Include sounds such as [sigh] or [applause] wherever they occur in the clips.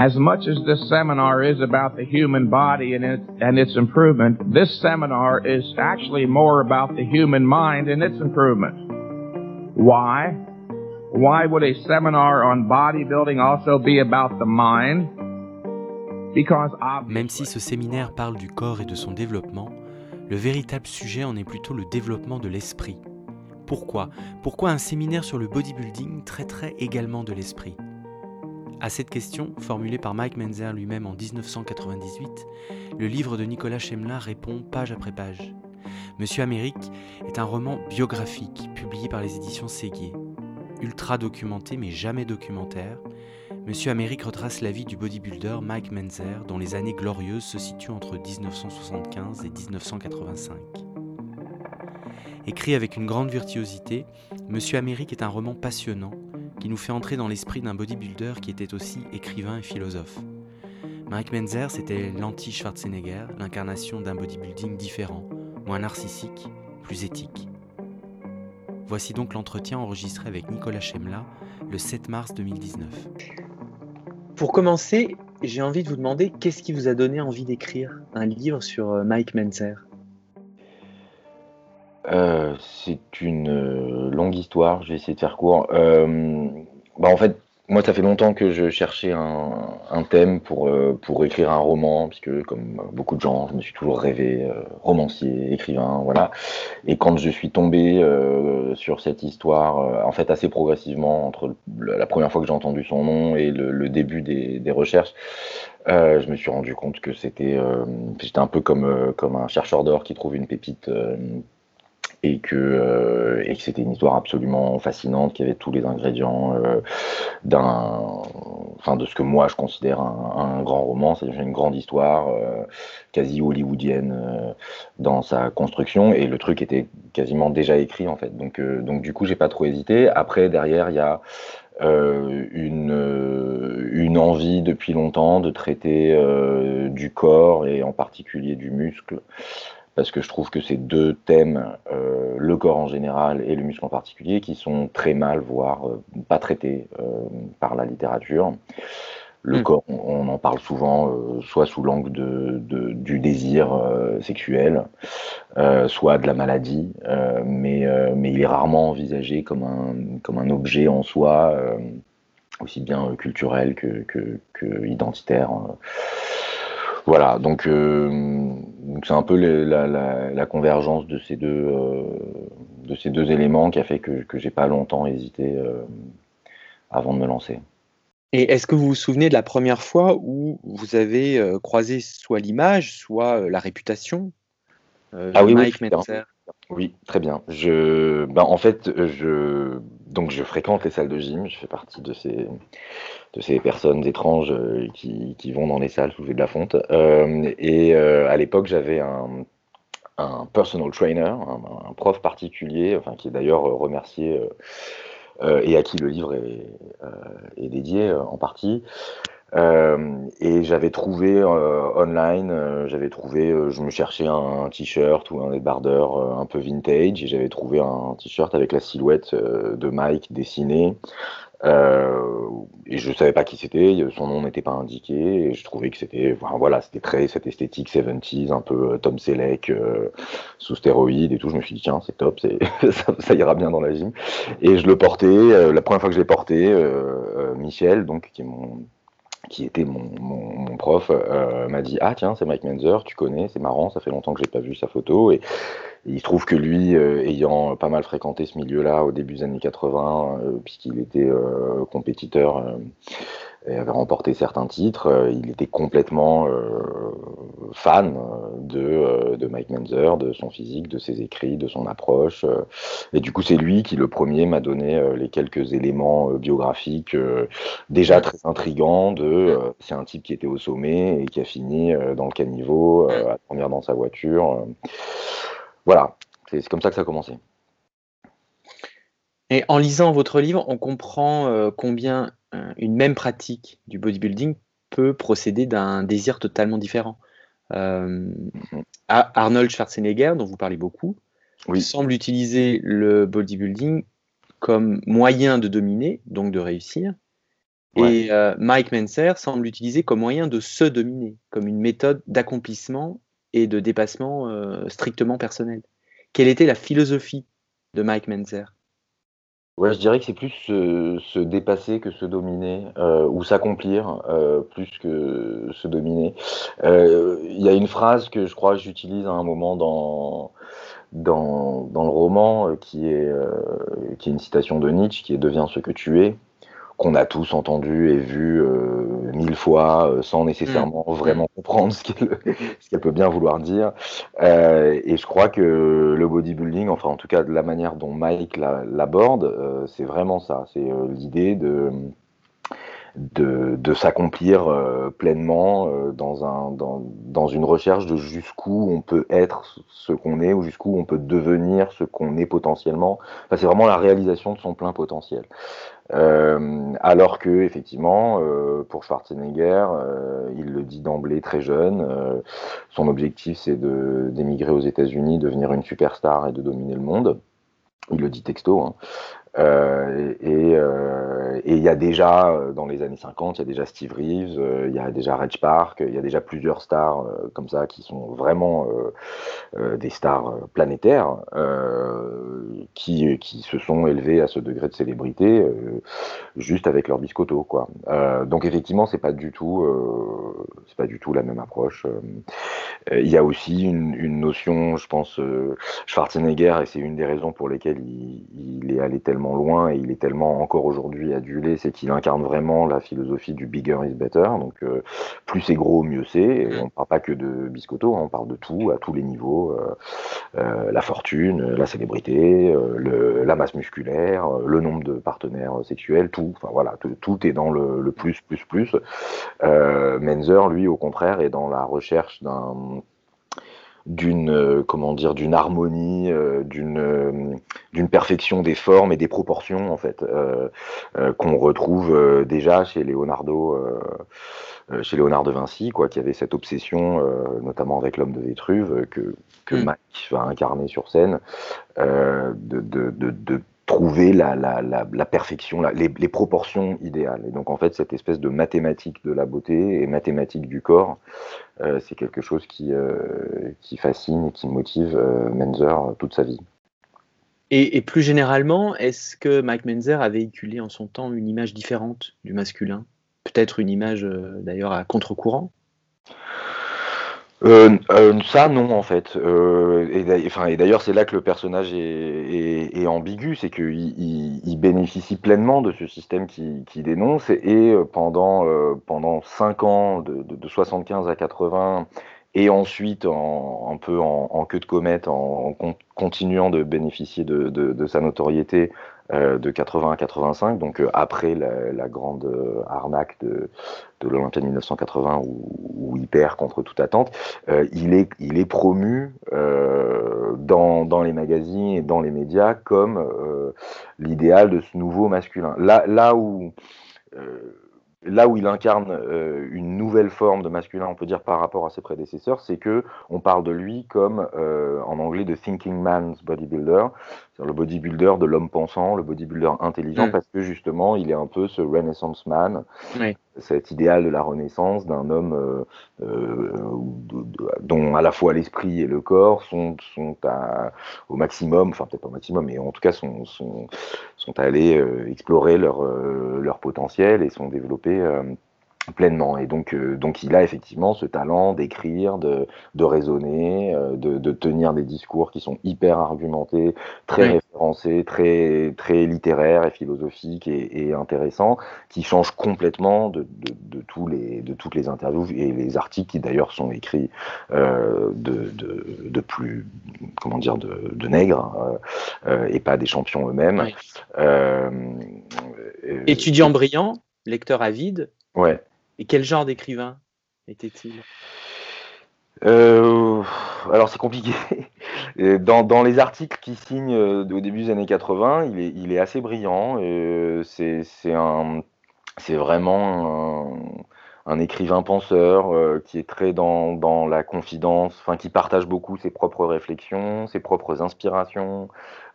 As much as this seminar is about the human body and its, and its improvement, this seminar is actually more about the human mind and its improvement. Why? Why would a seminar on bodybuilding also be about the mind? Because Même si ce séminaire parle du corps et de son développement, le véritable sujet en est plutôt le développement de l'esprit. Pourquoi? Pourquoi un séminaire sur le bodybuilding traiterait également de l'esprit? À cette question, formulée par Mike Menzer lui-même en 1998, le livre de Nicolas Chemla répond page après page. Monsieur Amérique est un roman biographique publié par les éditions Séguier. Ultra documenté mais jamais documentaire, Monsieur Amérique retrace la vie du bodybuilder Mike Menzer dont les années glorieuses se situent entre 1975 et 1985. Écrit avec une grande virtuosité, Monsieur Amérique est un roman passionnant qui nous fait entrer dans l'esprit d'un bodybuilder qui était aussi écrivain et philosophe. Mike Menzer, c'était l'anti-Schwarzenegger, l'incarnation d'un bodybuilding différent, moins narcissique, plus éthique. Voici donc l'entretien enregistré avec Nicolas Chemla le 7 mars 2019. Pour commencer, j'ai envie de vous demander qu'est-ce qui vous a donné envie d'écrire un livre sur euh, Mike Menzer? Euh, c'est une euh, longue histoire, je vais essayer de faire court. Euh, bah en fait, moi, ça fait longtemps que je cherchais un, thème pour, pour écrire un roman, puisque comme beaucoup de gens, je me suis toujours rêvé romancier, écrivain, voilà. Et quand je suis tombé sur cette histoire, en fait, assez progressivement, entre la première fois que j'ai entendu son nom et le, début des, des recherches, je me suis rendu compte que c'était, j'étais un peu comme, comme un chercheur d'or qui trouve une pépite et que, euh, que c'était une histoire absolument fascinante qui avait tous les ingrédients euh, d'un, enfin de ce que moi je considère un, grand roman, c'est-à-dire une grande histoire euh, quasi hollywoodienne euh, dans sa construction et le truc était quasiment déjà écrit en fait. Donc euh, donc du coup j'ai pas trop hésité. Après derrière il y a une, une envie depuis longtemps de traiter du corps et en particulier du muscle parce que je trouve que ces deux thèmes, euh, le corps en général et le muscle en particulier, qui sont très mal, voire euh, pas traités euh, par la littérature. Le mm. corps, on, en parle souvent, soit sous l'angle de, de, du désir sexuel, soit de la maladie, mais, mais il est rarement envisagé comme un, comme un objet en soi, aussi bien culturel que, que, que identitaire. Voilà, donc euh, c'est un peu la, la, la, convergence de ces deux, euh, de ces deux éléments qui a fait que, que j'ai pas longtemps hésité euh, avant de me lancer. Et est-ce que vous vous souvenez de la première fois où vous avez euh, croisé soit l'image, soit la réputation ah, oui, Mike oui, oui, très bien. Je, ben, en fait, je, donc je fréquente les salles de gym. Je fais partie de ces, de ces personnes étranges euh, qui, qui vont dans les salles soulever de la fonte. Euh, et euh, à l'époque, j'avais un, personal trainer, un, prof particulier, enfin qui est d'ailleurs remercié et à qui le livre est dédié en partie. Euh, et j'avais trouvé euh, online, euh, j'avais trouvé, je me cherchais un, t-shirt ou un débardeur un peu vintage et j'avais trouvé un t-shirt avec la silhouette de Mike dessinée. et je savais pas qui c'était, son nom n'était pas indiqué et je trouvais que c'était, voilà, c'était très cette esthétique 70s, un peu Tom Selleck sous stéroïdes et tout. Je me suis dit tiens c'est top, [laughs] ça, ça, ira bien dans la gym. Et je le portais. la première fois que je l'ai porté, Michel, donc qui est mon qui était mon, mon, prof, euh, m'a dit Ah, tiens, c'est Mike Menzer, tu connais, c'est marrant, ça fait longtemps que j'ai pas vu sa photo. Et, il se trouve que lui, euh, ayant pas mal fréquenté ce milieu-là au début des années 80, euh, puisqu'il était compétiteur et avait remporté certains titres, euh, il était complètement fan de, de Mike Menzer, de son physique, de ses écrits, de son approche. et du coup, c'est lui qui, le premier, m'a donné les quelques éléments biographiques déjà très intrigants de c'est un type qui était au sommet et qui a fini dans le caniveau, à dormir dans sa voiture. voilà, c'est comme ça que ça a commencé. Et en lisant votre livre, on comprend euh, combien euh, une même pratique du bodybuilding peut procéder d'un désir totalement différent. Euh, Arnold Schwarzenegger, dont vous parlez beaucoup, oui. semble utiliser le bodybuilding comme moyen de dominer, donc de réussir, Et euh, Mike Menser semble l'utiliser comme moyen de se dominer, comme une méthode d'accomplissement et de dépassement euh, strictement personnel. Quelle était la philosophie de Mike Menser? Ouais, je dirais que c'est plus se, dépasser que se dominer, euh, ou s'accomplir plus que se dominer. Il y a une phrase que je crois que j'utilise à un moment dans, dans, dans le roman qui est, qui est une citation de Nietzsche qui est Deviens ce que tu es qu'on a tous entendu et vu euh, mille fois euh, sans nécessairement mm. vraiment comprendre [laughs] ce qu'elle peut bien vouloir dire. Euh, et je crois que le bodybuilding, enfin en tout cas de la manière dont Mike l'aborde, c'est vraiment ça. C'est l'idée de de, s'accomplir pleinement dans, un, dans, dans, une recherche de jusqu'où on peut être ce qu'on est ou jusqu'où on peut devenir ce qu'on est potentiellement. C'est vraiment la réalisation de son plein potentiel. Euh, alors que effectivement, euh, pour Schwarzenegger, euh, il le dit d'emblée très jeune, son objectif c'est d'émigrer aux États-Unis, devenir une superstar et de dominer le monde. Il le dit texto. Hein. Euh, euh, et il y a déjà, euh, dans les années 50, il y a déjà Steve Reeves, il y a déjà Reg Park, il y a déjà plusieurs stars comme ça qui sont vraiment des stars planétaires qui, qui se sont élevés à ce degré de célébrité juste avec leur biscotto. Quoi. donc effectivement, c'est pas du tout, pas du tout la même approche. Il y a aussi une, notion, je pense, Schwarzenegger, et c'est une des raisons pour lesquelles il est allé tellement loin et il est tellement encore aujourd'hui adulé, c'est qu'il incarne vraiment la philosophie du bigger is better. Donc euh, plus c'est gros, mieux c'est. on ne parle pas que de biscotto, hein, on parle de tout, à tous les niveaux. Euh, euh, la fortune, la célébrité, le, la masse musculaire, le nombre de partenaires sexuels, tout. Enfin voilà, tout, est dans le, le, plus, plus, plus. Menzer, lui, au contraire, est dans la recherche d'un d'une euh, comment dire d'une harmonie, euh, d'une euh, d'une perfection des formes et des proportions en fait qu'on retrouve déjà chez Leonardo chez Léonard de Vinci quoi qui avait cette obsession notamment avec l'homme de Vétruve que que mm. va incarner sur scène de, de, de, de trouver la, la, la, perfection, les, les, proportions idéales. Et donc en fait, cette espèce de mathématique de la beauté et mathématique du corps, euh, c'est quelque chose qui, euh, qui fascine et qui motive euh, Menzer toute sa vie. Et, et plus généralement, est-ce que Mike Menzer a véhiculé en son temps une image différente du masculin? Peut-être une image d'ailleurs à contre-courant? Euh, euh, ça non en fait. Euh, et d'ailleurs c'est là que le personnage est, ambigu, c'est qu'il il, bénéficie pleinement de ce système qui, dénonce et, pendant pendant cinq ans de, de, 75 à 80 et ensuite un peu en, queue de comète en, continuant de bénéficier de, sa notoriété euh, de 80 à 85, donc euh, après la, grande euh, arnaque de, de l'Olympia 1980 où, il perd contre toute attente, il, est, il est promu dans, les magazines et dans les médias comme l'idéal de ce nouveau masculin. Là, là où là où il incarne euh, une nouvelle forme de masculin, on peut dire par rapport à ses prédécesseurs, c'est que on parle de lui comme euh, en anglais de thinking man's bodybuilder, le bodybuilder de l'homme pensant, le bodybuilder intelligent, mm. parce que justement il est un peu ce renaissance man, cet idéal de la renaissance d'un homme euh, dont à la fois l'esprit et le corps sont, sont au maximum, enfin peut-être pas au maximum, mais en tout cas sont, sont, sont allés explorer leur, leur potentiel et sont développés euh, pleinement. Et donc, euh, donc, il a effectivement ce talent d'écrire, de, de raisonner, euh, de, de, tenir des discours qui sont hyper argumentés, très référencés, très, très littéraires et philosophiques et, et intéressants, qui changent complètement de, de, tous les, de toutes les interviews et les articles qui d'ailleurs sont écrits euh, de, de, plus, comment dire, de, de nègres et pas des champions eux-mêmes. Étudiant brillant lecteur avide. Ouais. Et quel genre d'écrivain était-il? Euh, alors c'est compliqué. [laughs] Dans, dans, les articles qu'il signe euh, au début des années 80, il est, il est assez brillant. Euh, c'est vraiment un écrivain penseur euh, qui est très dans, dans la confidence, enfin qui partage beaucoup ses propres réflexions, ses propres inspirations,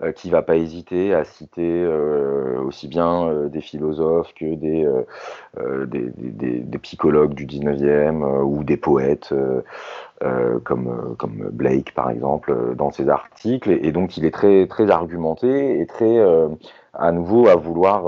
euh, qui va pas hésiter à citer euh, aussi bien des philosophes que des, des, des, des, psychologues du 19e ou des poètes comme, comme Blake par exemple dans ses articles. Et, et, donc il est très, très argumenté et très à nouveau à vouloir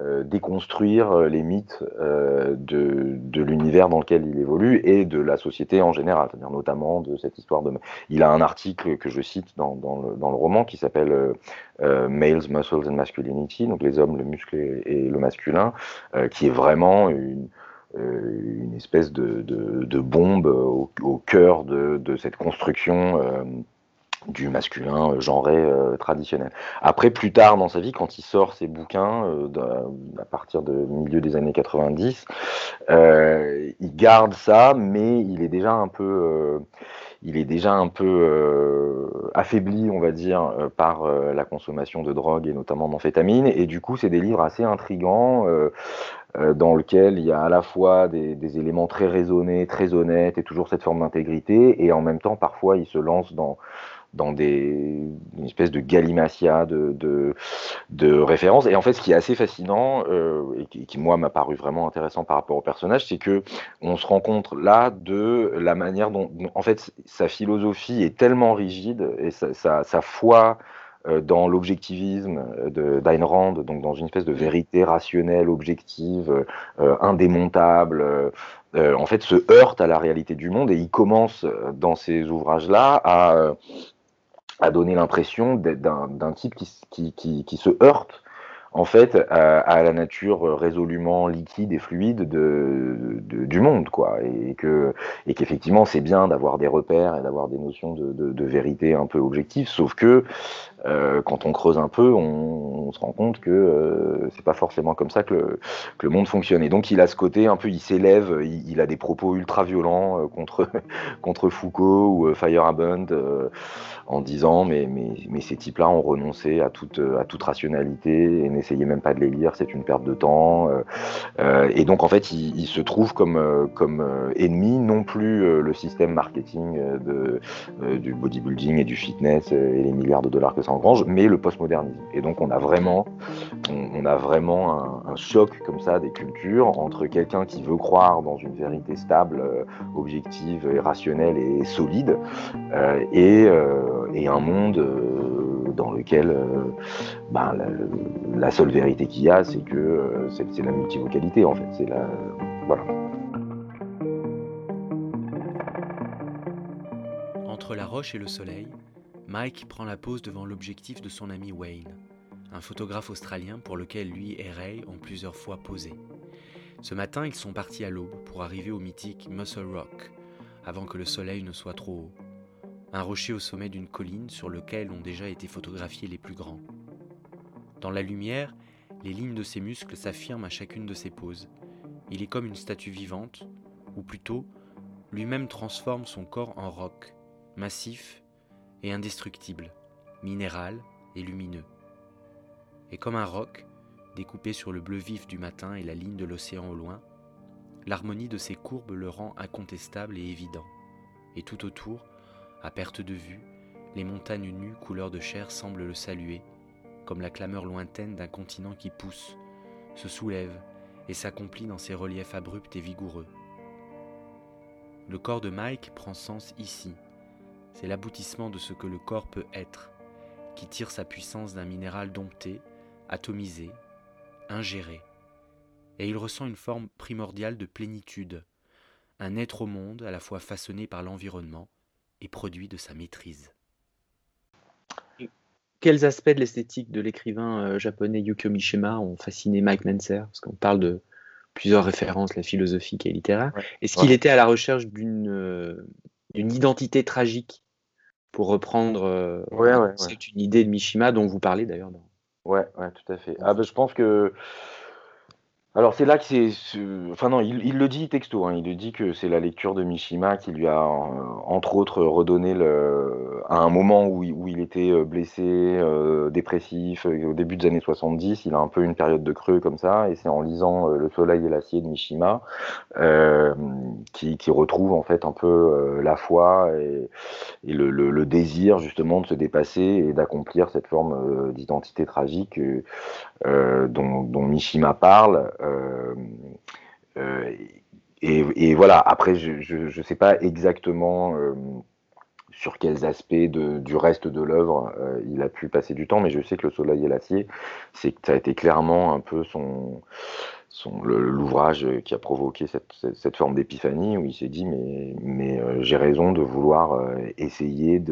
euh, déconstruire euh, les mythes euh, de, l'univers dans lequel il évolue et de la société en général, c'est-à-dire notamment de cette histoire de... Il a un article que je cite dans, le, roman qui s'appelle Males, Muscles and Masculinity, donc les hommes, le muscle et, le masculin, qui est vraiment une, espèce de, bombe au, cœur de, cette construction du masculin euh, genré euh, traditionnel. Après, plus tard dans sa vie, quand il sort ses bouquins, euh, à partir du milieu des années 90, il garde ça, mais il est déjà un peu, il est déjà un peu affaibli, on va dire, par la consommation de drogue et notamment d'amphétamines. Et du coup, c'est des livres assez intrigants. dans lesquels il y a à la fois des, éléments très raisonnés, très honnêtes et toujours cette forme d'intégrité, et en même temps parfois il se lance dans, dans des, une espèce de galimatia de, de, de, références. Et en fait, ce qui est assez fascinant, euh, et qui, moi, m'a paru vraiment intéressant par rapport au personnage, c'est que on se rend compte là de la manière dont, en fait, sa philosophie est tellement rigide et sa, sa, foi euh, dans l'objectivisme d'Ayn Rand, donc dans une espèce de vérité rationnelle, objective, euh, indémontable, euh, en fait, se heurte à la réalité du monde et il commence dans ces ouvrages-là à, a donné l'impression d'un type qui, qui, qui, qui, se heurte en fait à, la nature résolument liquide et fluide de, de du monde quoi et que et qu'effectivement c'est bien d'avoir des repères et d'avoir des notions de, vérité un peu objectives sauf que euh, quand on creuse un peu, on, se rend compte que euh, c'est pas forcément comme ça que le, monde fonctionne. Et donc il a ce côté un peu, il s'élève, il, a des propos ultra violents euh, contre [laughs] Foucault ou euh, euh, en disant mais ces types-là ont renoncé à toute rationalité n'essayez même pas de les lire, c'est une perte de temps. et donc en fait, il, se trouve comme comme ennemi non plus le système marketing de du bodybuilding et du fitness et les milliards de dollars que engrange, mais le postmodernisme. Et donc on a vraiment, on, a vraiment un, choc comme ça des cultures entre quelqu'un qui veut croire dans une vérité stable, euh, objective, et rationnelle et solide, euh, et, euh, et, un monde dans lequel ben, la, seule vérité qu'il y a, c'est que c'est la multivocalité en fait. C'est la voilà. Entre la roche et le soleil, Mike prend la pose devant l'objectif de son ami Wayne, un photographe australien pour lequel lui et Ray ont plusieurs fois posé. Ce matin, ils sont partis à l'aube pour arriver au mythique Muscle Rock, avant que le soleil ne soit trop haut. Un rocher au sommet d'une colline sur lequel ont déjà été photographiés les plus grands. Dans la lumière, les lignes de ses muscles s'affirment à chacune de ses poses. Il est comme une statue vivante, ou plutôt, lui-même transforme son corps en roc, massif et indestructible, minéral et lumineux. Et comme un roc, découpé sur le bleu vif du matin et la ligne de l'océan au loin, l'harmonie de ses courbes le rend incontestable et évident. Et tout autour, à perte de vue, les montagnes nues couleur de chair semblent le saluer, comme la clameur lointaine d'un continent qui pousse, se soulève et s'accomplit dans ses reliefs abrupts et vigoureux. Le corps de Mike prend sens ici, c'est l'aboutissement de ce que le corps peut être, qui tire sa puissance d'un minéral dompté, atomisé, ingéré. Et il ressent une forme primordiale de plénitude, un être au monde à la fois façonné par l'environnement et produit de sa maîtrise. Quels aspects de l'esthétique de l'écrivain euh, japonais Yukio Mishima ont fasciné Mike Menser? Parce qu'on parle de plusieurs références, la philosophique et littéraire. Est-ce qu'il était à la recherche d'une euh, identité tragique? Pour reprendre euh, ouais, ouais, c'est une idée de Mishima dont vous parlez d'ailleurs. Ouais, ouais, tout à fait. Ah, ben, je pense que Alors c'est là que c'est, enfin non, il, le dit texto, hein. il le dit que c'est la lecture de Mishima qui lui a, euh, entre autres, redonné à un moment où, il était euh, blessé, euh, dépressif, au début des années 70, il a un peu une période de creux comme ça, et c'est en lisant Le Soleil et l'acier de Mishima qui, retrouve en fait un peu la foi et, le, désir justement de se dépasser et d'accomplir cette forme d'identité tragique dont Mishima parle. Euh, euh, et, voilà, après, je ne sais pas exactement euh, sur quels aspects du reste de l'œuvre il a pu passer du temps, mais je sais que Le Soleil et l'acier, ça a été clairement un peu son, l'ouvrage qui a provoqué cette, forme d'épiphanie où il s'est dit mais, j'ai raison de vouloir essayer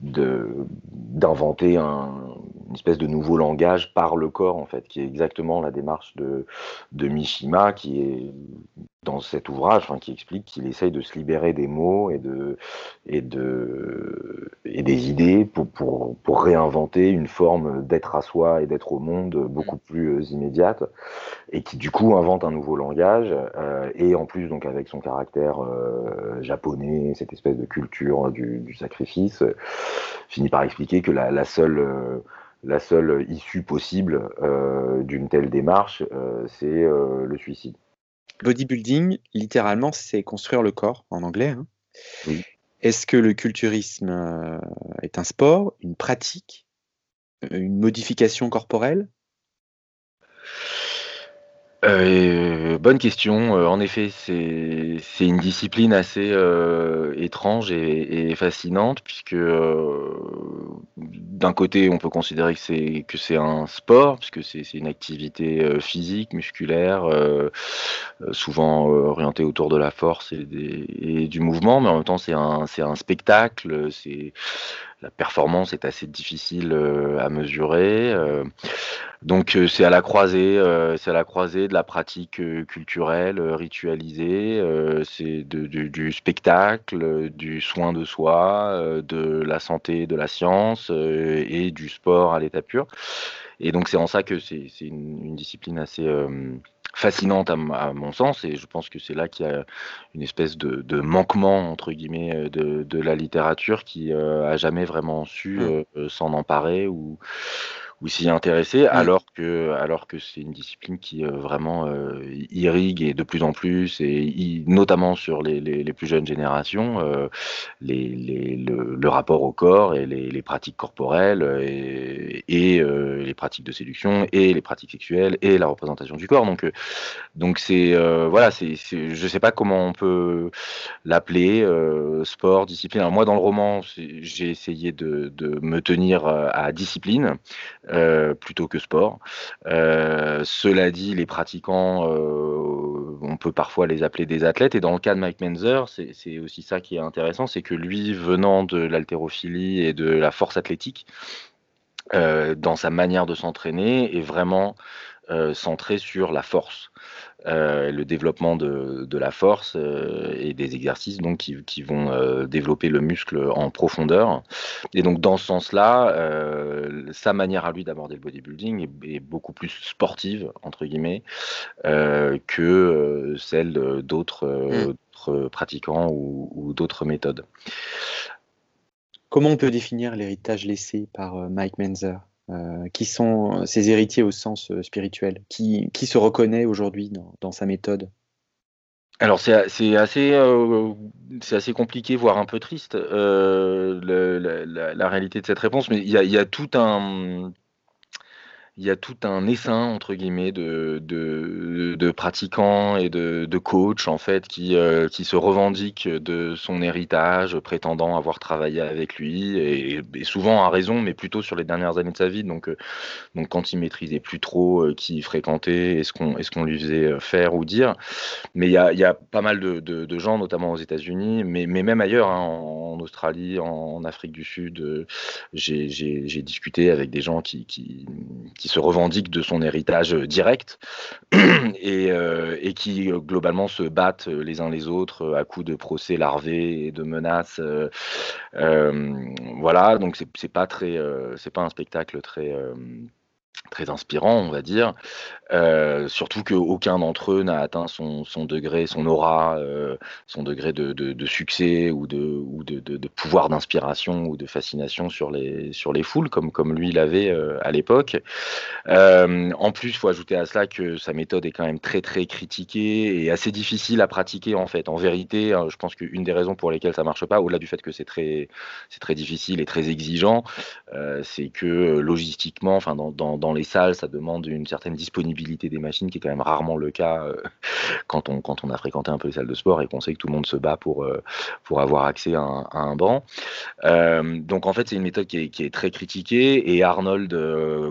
d'inventer un, une espèce de nouveau langage par le corps en fait qui est exactement la démarche de, Mishima qui est dans cet ouvrage qui explique qu'il essaye de se libérer des mots et de et de et des idées pour, pour, pour réinventer une forme d'être à soi et d'être au monde beaucoup plus euh, immédiate et qui du coup invente un nouveau langage euh, et en plus donc avec son caractère euh, japonais, cette espèce de culture du, sacrifice, finit par expliquer que la, seule la seule issue possible d'une telle démarche, c'est le suicide. Bodybuilding, littéralement, c'est construire le corps en anglais. Hein. Est-ce que le culturisme est un sport, une pratique, une modification corporelle? Euh, bonne question. Euh, en effet, c'est une discipline assez euh, étrange et, fascinante puisque d'un côté, on peut considérer que c'est un sport puisque c'est une activité physique, musculaire, souvent orientée autour de la force et, et du mouvement, mais en même temps, c'est un un spectacle. C'est la performance est assez difficile euh, à mesurer. Euh. Donc euh, c'est à la croisée, c'est à la croisée de la pratique culturelle, ritualisée, c'est du, spectacle, du soin de soi, de la santé, de la science et du sport à l'état pur. Et donc c'est en ça que c'est une, une, discipline assez fascinante à, mon sens et je pense que c'est là qu'il y a une espèce de, manquement entre guillemets euh, de, la littérature qui euh, a jamais vraiment su mmh. euh, s'en emparer ou ou s'y intéresser, mmh. alors que, alors que c'est une discipline qui euh, vraiment euh, irrigue et de plus en plus, et notamment sur les, les, les, plus jeunes générations, euh, les, les, le, rapport au corps et les, pratiques corporelles et, et les pratiques de séduction et les pratiques sexuelles et la représentation du corps. Donc, donc c'est voilà, c'est, je sais pas comment on peut l'appeler sport, discipline. Alors moi, dans le roman, j'ai essayé de, de me tenir à discipline. Euh, plutôt que sport. Euh, cela dit, les pratiquants, euh, on peut parfois les appeler des athlètes. Et dans le cas de Mike Menzer, c'est aussi ça qui est intéressant, c'est que lui, venant de l'haltérophilie et de la force athlétique, dans sa manière de s'entraîner, est vraiment centré sur la force. Euh, le développement de, de la force euh, et des exercices donc qui, qui vont euh, développer le muscle en profondeur. Et donc dans ce sens-là, sa manière à lui d'aborder le bodybuilding est, beaucoup plus sportive entre guillemets que celle d'autres mmh. pratiquants ou, ou d'autres méthodes. Comment on peut définir l'héritage laissé par Mike Menzer? Euh, qui sont ses héritiers au sens euh, spirituel qui, qui, se reconnaît aujourd'hui dans, dans, sa méthode. Alors c'est assez, euh, assez compliqué, voire un peu triste, la, réalité de cette réponse, mais il y a tout un il y a tout un essaim entre guillemets de, de, pratiquants et de, de coachs en fait qui, euh, qui se revendiquent de son héritage, prétendant avoir travaillé avec lui et, souvent à raison, mais plutôt sur les dernières années de sa vie. Donc, euh, donc quand il maîtrisait plus trop euh, qui fréquentait et ce qu'on qu'on lui faisait faire ou dire. Mais il y a, y a pas mal de, de, gens, notamment aux États-Unis, mais, mais même ailleurs, hein, en, Australie, en, Afrique du Sud, j'ai discuté avec des gens qui se revendique de son héritage euh, direct [clears throat] et, euh, et, qui euh, globalement se battent les uns les autres à coups de procès larvés et de menaces. voilà, donc c'est pas très, c'est pas un spectacle très très inspirant, on va dire. Euh, surtout qu'aucun d'entre eux n'a atteint son, degré, son aura, son degré de, succès ou de, ou de, pouvoir d'inspiration ou de fascination sur les, foules, comme, lui l'avait à l'époque. en plus, il faut ajouter à cela que sa méthode est quand même très très critiquée et assez difficile à pratiquer en fait. En vérité, je pense qu'une des raisons pour lesquelles ça marche pas, au-delà du fait que c'est très, difficile et très exigeant, c'est que logistiquement, dans, dans les salles, ça demande une certaine disponibilité des machines, qui est quand même rarement le cas euh, [laughs] quand, on, quand on a fréquenté un peu les salles de sport et qu'on sait que tout le monde se bat pour, euh, pour avoir accès à un, banc. Euh, donc en fait, c'est une méthode qui est, qui est, très critiquée et Arnold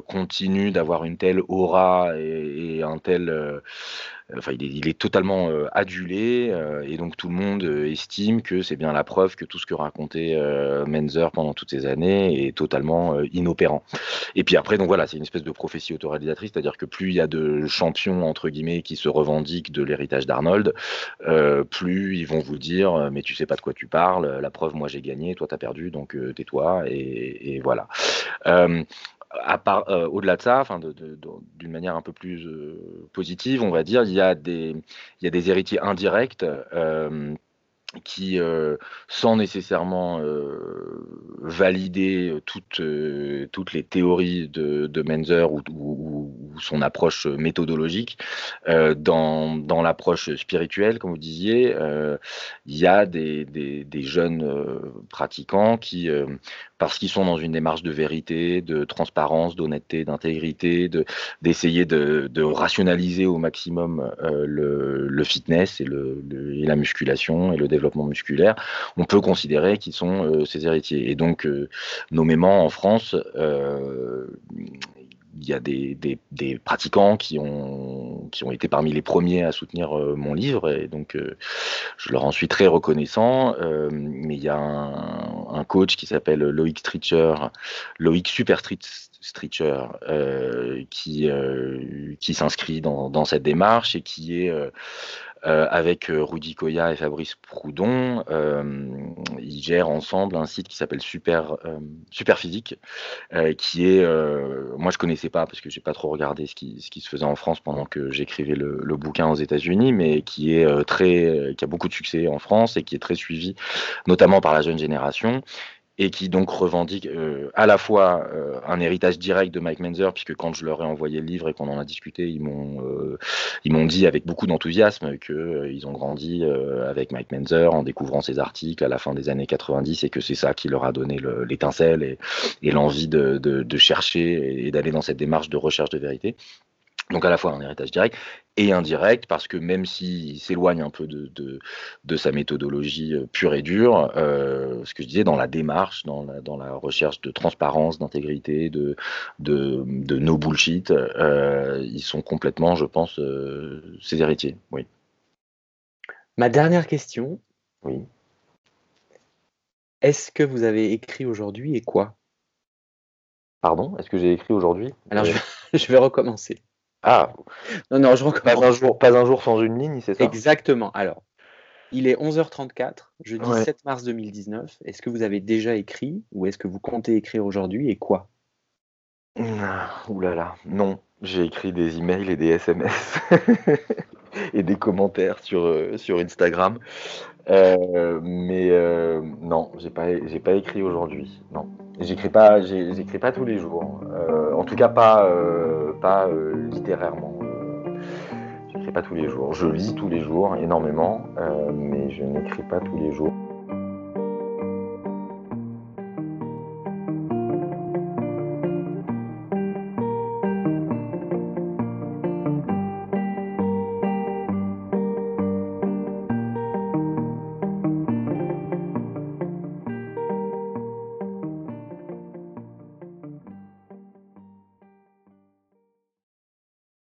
continue d'avoir une telle aura et, et un tel Enfin, il est, totalement euh, adulé euh, et donc tout le monde euh, estime que c'est bien la preuve que tout ce que racontait Menzer pendant toutes ces années est totalement inopérant. Et puis après, donc voilà, c'est une espèce de prophétie autoréalisatrice, c'est-à-dire que plus il y a de champions entre guillemets qui se revendiquent de l'héritage d'Arnold, plus ils vont vous dire mais tu sais pas de quoi tu parles, la preuve moi j'ai gagné, toi t'as perdu, donc tais-toi et, voilà euh, au-delà de ça, d'une manière un peu plus euh, positive, on va dire, il y a des, héritiers indirects. Euh, qui, sans nécessairement valider toutes, les théories de, de Menzer ou, son approche méthodologique, dans, l'approche spirituelle, comme vous disiez, il y a des jeunes pratiquants qui parce qu'ils sont dans une démarche de vérité, de transparence, d'honnêteté, d'intégrité, d'essayer de, rationaliser au maximum euh, le, fitness et, le, la musculation et le développement musculaire, on peut considérer qu'ils sont euh, ces héritiers. Et donc, euh, nommément en France, il y a des, pratiquants qui ont, qui ont été parmi les premiers à soutenir euh, mon livre et donc euh, je leur en suis très reconnaissant. Euh, mais il y a un, coach qui s'appelle Loïc Stritcher, Loïc Super qui, qui s'inscrit dans, cette démarche et qui est avec euh, Rudy Koya et Fabrice Proudhon. Euh, ils gèrent ensemble un site qui s'appelle Super, Physique, qui est, moi je connaissais pas parce que j'ai pas trop regardé ce qui, ce qui se faisait en France pendant que j'écrivais le, le, bouquin aux États-Unis, mais qui est très, qui a beaucoup de succès en France et qui est très suivi, notamment par la jeune génération et qui donc revendique euh, à la fois euh, un héritage direct de Mike Menzer, puisque quand je leur ai envoyé le livre et qu'on en a discuté, ils m'ont euh, ils m'ont dit avec beaucoup d'enthousiasme que ils ont grandi avec Mike Menzer en découvrant ses articles à la fin des années 90 et que c'est ça qui leur a donné l'étincelle et, et l'envie de, de, de, chercher et d'aller dans cette démarche de recherche de vérité. Donc à la fois un héritage direct et indirect, parce que même s'il s'éloigne un peu de, de, sa méthodologie euh, pure et dure, euh, ce que je disais, dans la démarche, dans la, dans la recherche de transparence, d'intégrité, de, de, de, no bullshit, euh, ils sont complètement, je pense, ses héritiers. Oui. Ma dernière question. Oui. Est-ce que vous avez écrit aujourd'hui et quoi? Pardon? Est-ce que j'ai écrit aujourd'hui? Alors [laughs] je vais recommencer. Ah Non, non, je Pas un jour, pas un jour sans une ligne, c'est ça? Exactement. Alors, il est 11h34, jeudi 7 mars 2019. Est-ce que vous avez déjà écrit ou est-ce que vous comptez écrire aujourd'hui et quoi? Ouh là là, non. J'ai écrit des emails et des SMS [laughs] et des commentaires sur, euh, sur Instagram. Euh, mais euh, non, j'ai pas, j'ai pas écrit aujourd'hui. Non, j'écris pas, j'écris pas tous les jours. en tout cas, pas, pas littérairement. j'écris pas tous les jours. Je lis tous les jours énormément, mais je n'écris pas tous les jours.